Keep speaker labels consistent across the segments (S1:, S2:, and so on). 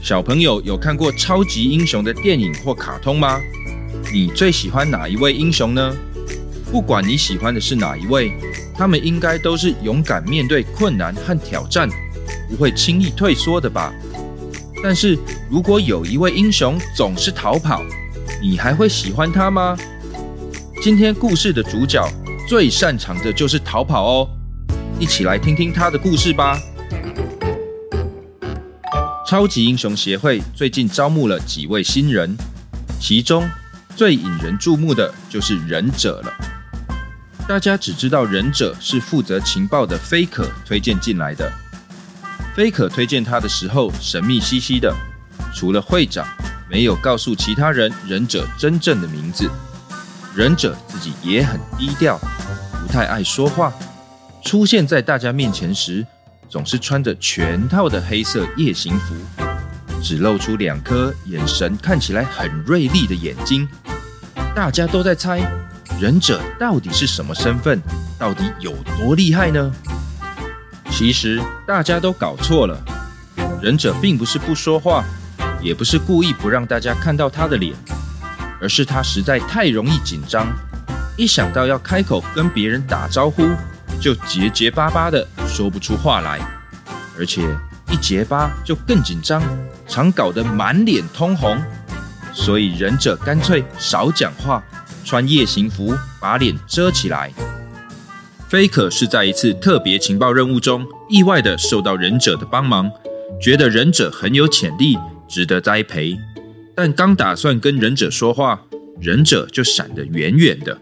S1: 小朋友有看过超级英雄的电影或卡通吗？你最喜欢哪一位英雄呢？不管你喜欢的是哪一位，他们应该都是勇敢面对困难和挑战，不会轻易退缩的吧？但是如果有一位英雄总是逃跑，你还会喜欢他吗？今天故事的主角最擅长的就是逃跑哦，一起来听听他的故事吧。超级英雄协会最近招募了几位新人，其中最引人注目的就是忍者了。大家只知道忍者是负责情报的菲可推荐进来的。菲可推荐他的时候神秘兮兮的，除了会长，没有告诉其他人忍者真正的名字。忍者自己也很低调，不太爱说话，出现在大家面前时。总是穿着全套的黑色夜行服，只露出两颗眼神看起来很锐利的眼睛。大家都在猜忍者到底是什么身份，到底有多厉害呢？其实大家都搞错了，忍者并不是不说话，也不是故意不让大家看到他的脸，而是他实在太容易紧张，一想到要开口跟别人打招呼。就结结巴巴的说不出话来，而且一结巴就更紧张，常搞得满脸通红。所以忍者干脆少讲话，穿夜行服把脸遮起来。菲可是在一次特别情报任务中意外的受到忍者的帮忙，觉得忍者很有潜力，值得栽培。但刚打算跟忍者说话，忍者就闪得远远的。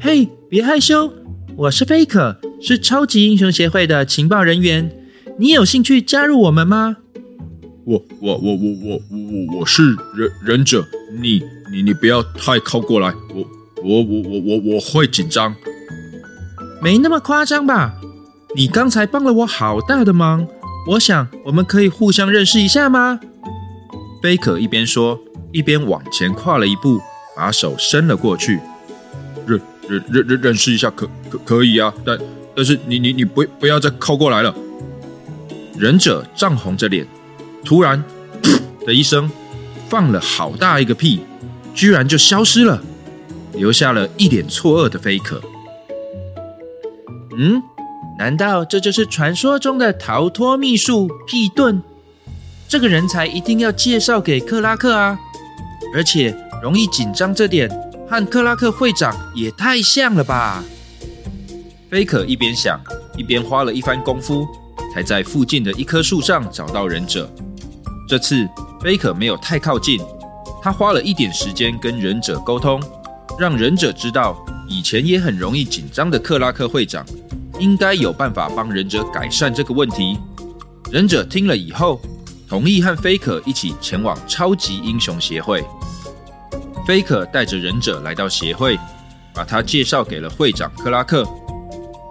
S2: 嘿，别害羞。我是菲可，是超级英雄协会的情报人员。你有兴趣加入我们吗？
S3: 我我我我我我我是忍忍者。你你你不要太靠过来，我我我我我我会紧张。
S2: 没那么夸张吧？你刚才帮了我好大的忙，我想我们可以互相认识一下吗？
S1: 菲可一边说，一边往前跨了一步，把手伸了过去。
S3: 认认认认识一下可可可以啊，但但是你你你不不要再靠过来了。
S1: 忍者涨红着脸，突然 的一声，放了好大一个屁，居然就消失了，留下了一脸错愕的菲可。
S2: 嗯，难道这就是传说中的逃脱秘术屁遁？这个人才一定要介绍给克拉克啊！而且容易紧张这点。和克拉克会长也太像了吧！
S1: 菲可一边想，一边花了一番功夫，才在附近的一棵树上找到忍者。这次菲可没有太靠近，他花了一点时间跟忍者沟通，让忍者知道以前也很容易紧张的克拉克会长，应该有办法帮忍者改善这个问题。忍者听了以后，同意和菲可一起前往超级英雄协会。菲可带着忍者来到协会，把他介绍给了会长克拉克。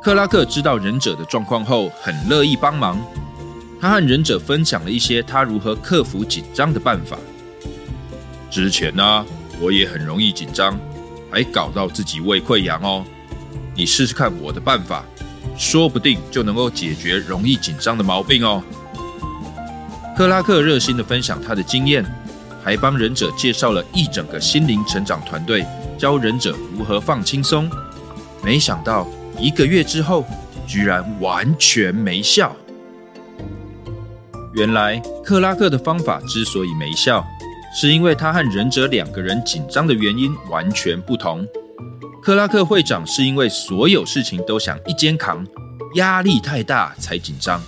S1: 克拉克知道忍者的状况后，很乐意帮忙。他和忍者分享了一些他如何克服紧张的办法。之前呢，我也很容易紧张，还搞到自己胃溃疡哦。你试试看我的办法，说不定就能够解决容易紧张的毛病哦。克拉克热心的分享他的经验。还帮忍者介绍了一整个心灵成长团队，教忍者如何放轻松。没想到一个月之后，居然完全没效。原来克拉克的方法之所以没效，是因为他和忍者两个人紧张的原因完全不同。克拉克会长是因为所有事情都想一肩扛，压力太大才紧张，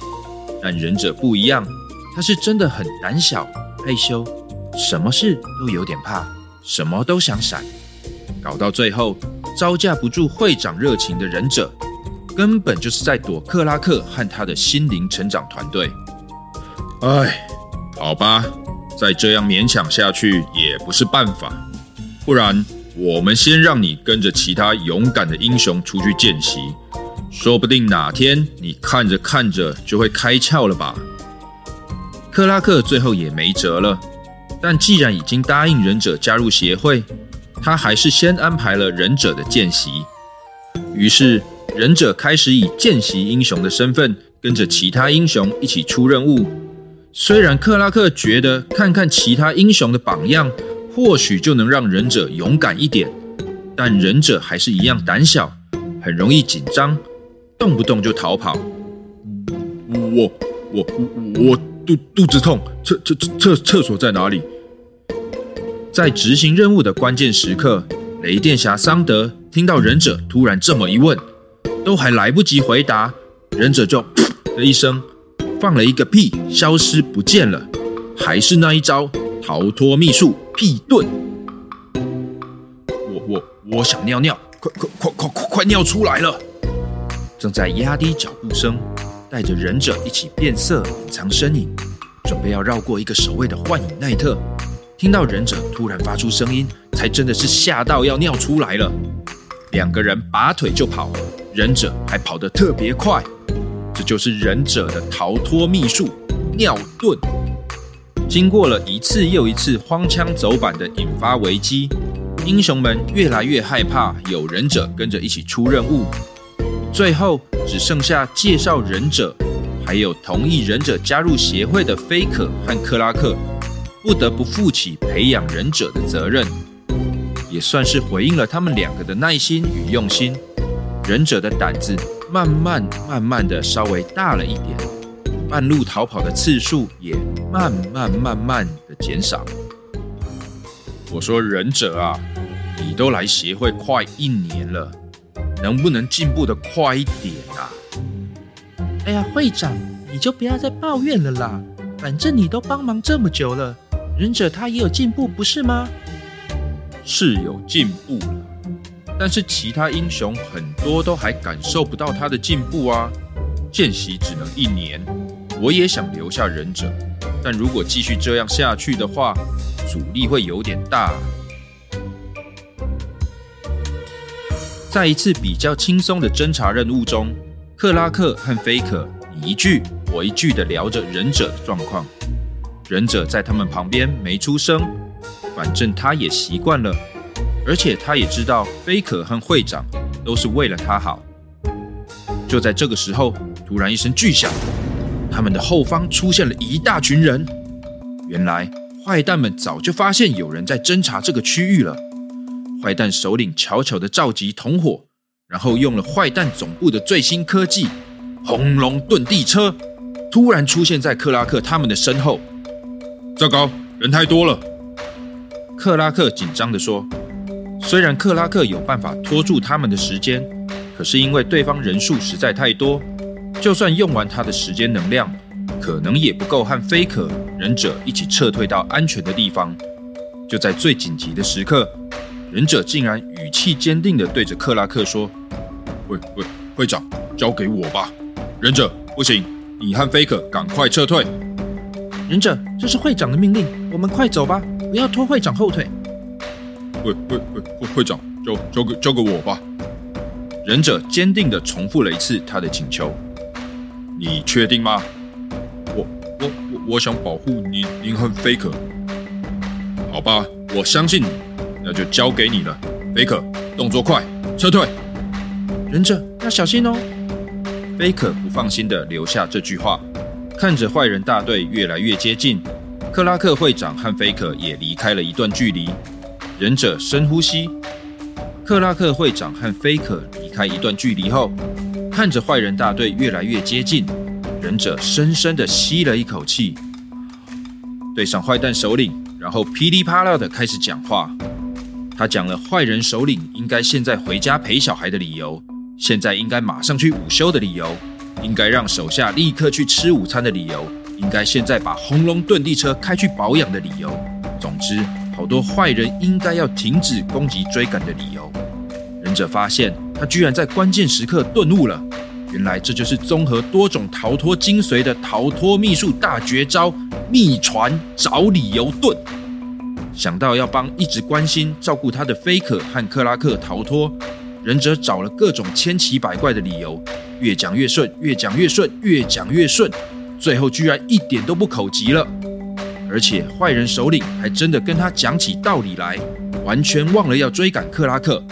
S1: 但忍者不一样，他是真的很胆小害羞。什么事都有点怕，什么都想闪，搞到最后招架不住会长热情的忍者，根本就是在躲克拉克和他的心灵成长团队。
S3: 哎，好吧，再这样勉强下去也不是办法。不然，我们先让你跟着其他勇敢的英雄出去见习，说不定哪天你看着看着就会开窍了吧。
S1: 克拉克最后也没辙了，但既然已经答应忍者加入协会，他还是先安排了忍者的见习。于是，忍者开始以见习英雄的身份，跟着其他英雄一起出任务。虽然克拉克觉得看看其他英雄的榜样，或许就能让忍者勇敢一点，但忍者还是一样胆小，很容易紧张，动不动就逃跑。
S3: 我我我肚肚子痛，厕厕厕厕所在哪里？
S1: 在执行任务的关键时刻，雷电侠桑德听到忍者突然这么一问，都还来不及回答，忍者就噗 的一声放了一个屁，消失不见了。还是那一招逃脱秘术屁遁。
S3: 我我我想尿尿，快快快快快快尿出来了！
S1: 正在压低脚步声，带着忍者一起变色隐藏身影，准备要绕过一个守卫的幻影奈特。听到忍者突然发出声音，才真的是吓到要尿出来了。两个人拔腿就跑，忍者还跑得特别快。这就是忍者的逃脱秘术——尿遁。经过了一次又一次荒腔走板的引发危机，英雄们越来越害怕有忍者跟着一起出任务。最后只剩下介绍忍者，还有同意忍者加入协会的菲可和克拉克。不得不负起培养忍者的责任，也算是回应了他们两个的耐心与用心。忍者的胆子慢慢慢慢的稍微大了一点，半路逃跑的次数也慢慢慢慢的减少。
S3: 我说忍者啊，你都来协会快一年了，能不能进步的快一点啊？
S2: 哎呀，会长，你就不要再抱怨了啦，反正你都帮忙这么久了。忍者他也有进步，不是吗？
S3: 是有进步了，但是其他英雄很多都还感受不到他的进步啊。见习只能一年，我也想留下忍者，但如果继续这样下去的话，阻力会有点大。
S1: 在一次比较轻松的侦查任务中，克拉克和菲可你一句我一句的聊着忍者的状况。忍者在他们旁边没出声，反正他也习惯了，而且他也知道菲可和会长都是为了他好。就在这个时候，突然一声巨响，他们的后方出现了一大群人。原来坏蛋们早就发现有人在侦查这个区域了。坏蛋首领悄悄地召集同伙，然后用了坏蛋总部的最新科技——轰隆遁地车，突然出现在克拉克他们的身后。
S3: 糟糕，人太多了！
S1: 克拉克紧张地说：“虽然克拉克有办法拖住他们的时间，可是因为对方人数实在太多，就算用完他的时间能量，可能也不够和菲可忍者一起撤退到安全的地方。就在最紧急的时刻，忍者竟然语气坚定地对着克拉克说：‘
S3: 喂喂会长，交给我吧！忍者不行，你和菲可赶快撤退。’”
S2: 忍者，这是会长的命令，我们快走吧，不要拖会长后腿。
S3: 会会会会会长，交交给交给我吧。
S1: 忍者坚定地重复了一次他的请求。
S3: 你确定吗？我我我我想保护您您和菲可。好吧，我相信你，那就交给你了。菲可，动作快，撤退。
S2: 忍者要小心哦。
S1: 菲可不放心地留下这句话。看着坏人大队越来越接近，克拉克会长和菲可也离开了一段距离。忍者深呼吸。克拉克会长和菲可离开一段距离后，看着坏人大队越来越接近，忍者深深的吸了一口气，对上坏蛋首领，然后噼里啪啦的开始讲话。他讲了坏人首领应该现在回家陪小孩的理由，现在应该马上去午休的理由。应该让手下立刻去吃午餐的理由，应该现在把轰隆遁地车开去保养的理由。总之，好多坏人应该要停止攻击追赶的理由。忍者发现，他居然在关键时刻顿悟了。原来这就是综合多种逃脱精髓的逃脱秘术大绝招——
S3: 秘传找理由遁。想到要帮一直关心照顾他的菲可和克拉克逃脱，忍者找了各种千奇百怪的理由，越讲越顺，越讲越顺，越讲越顺，最后居然一点都不口急了。而且坏人首领还真的跟他讲起道理来，完全忘了要追赶克拉克。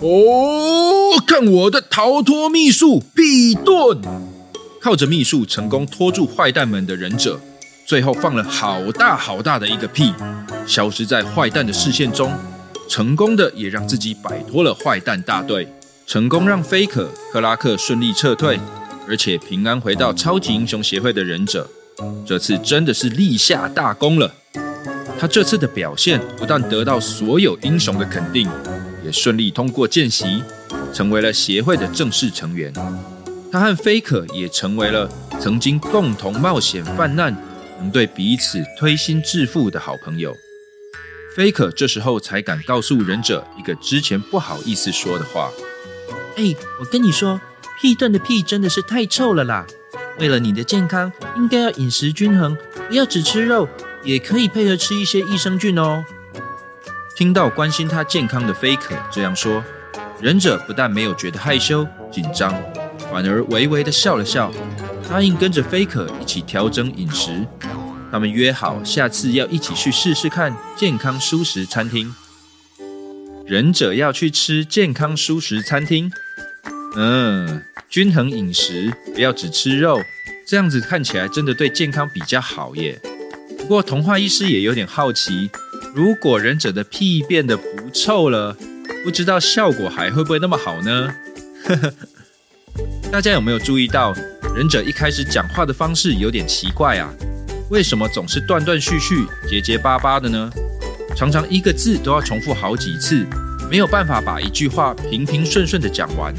S3: 哦，看我的逃脱秘术屁盾！靠着秘术成功拖住坏蛋们的忍者，最后放了好大好大的一个屁，消失在坏蛋的视线中，成功的也让自己摆脱了坏蛋大队，成功让菲可克拉克顺利撤退，而且平安回到超级英雄协会的忍者。这次真的是立下大功了。他这次的表现不但得到所有英雄的肯定，也顺利通过见习，成为了协会的正式成员。他和菲可也成为了曾经共同冒险犯难，能对彼此推心置腹的好朋友。菲可这时候才敢告诉忍者一个之前不好意思说的话：“
S2: 哎，我跟你说，屁盾的屁真的是太臭了啦。”为了你的健康，应该要饮食均衡，不要只吃肉，也可以配合吃一些益生菌哦。
S3: 听到关心他健康的菲可这样说，忍者不但没有觉得害羞紧张，反而微微的笑了笑，答应跟着菲可一起调整饮食。他们约好下次要一起去试试看健康蔬食餐厅。忍者要去吃健康蔬食餐厅，嗯。均衡饮食，不要只吃肉，这样子看起来真的对健康比较好耶。不过童话医师也有点好奇，如果忍者的屁变得不臭了，不知道效果还会不会那么好呢？呵 呵大家有没有注意到，忍者一开始讲话的方式有点奇怪啊？为什么总是断断续续、结结巴巴的呢？常常一个字都要重复好几次，没有办法把一句话平平顺顺的讲完。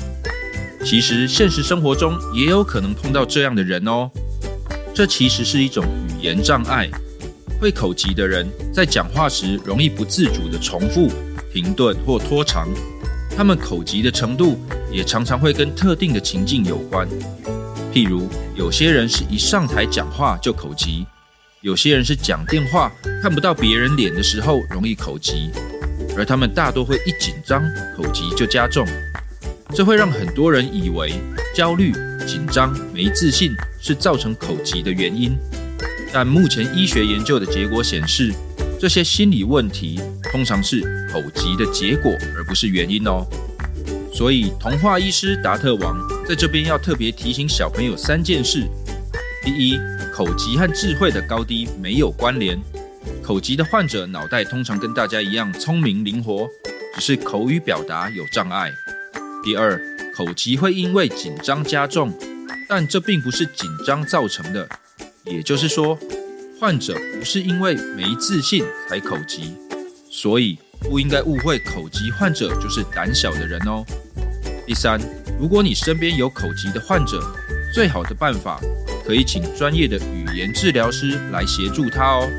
S3: 其实现实生活中也有可能碰到这样的人哦。这其实是一种语言障碍。会口疾的人在讲话时容易不自主的重复、停顿或拖长。他们口疾的程度也常常会跟特定的情境有关。譬如，有些人是一上台讲话就口疾；有些人是讲电话看不到别人脸的时候容易口疾，而他们大多会一紧张口疾就加重。这会让很多人以为焦虑、紧张、没自信是造成口疾的原因，但目前医学研究的结果显示，这些心理问题通常是口疾的结果，而不是原因哦。所以，童话医师达特王在这边要特别提醒小朋友三件事：第一，口疾和智慧的高低没有关联，口疾的患者脑袋通常跟大家一样聪明灵活，只是口语表达有障碍。第二，口疾会因为紧张加重，但这并不是紧张造成的，也就是说，患者不是因为没自信才口疾，所以不应该误会口疾患者就是胆小的人哦。第三，如果你身边有口疾的患者，最好的办法可以请专业的语言治疗师来协助他哦。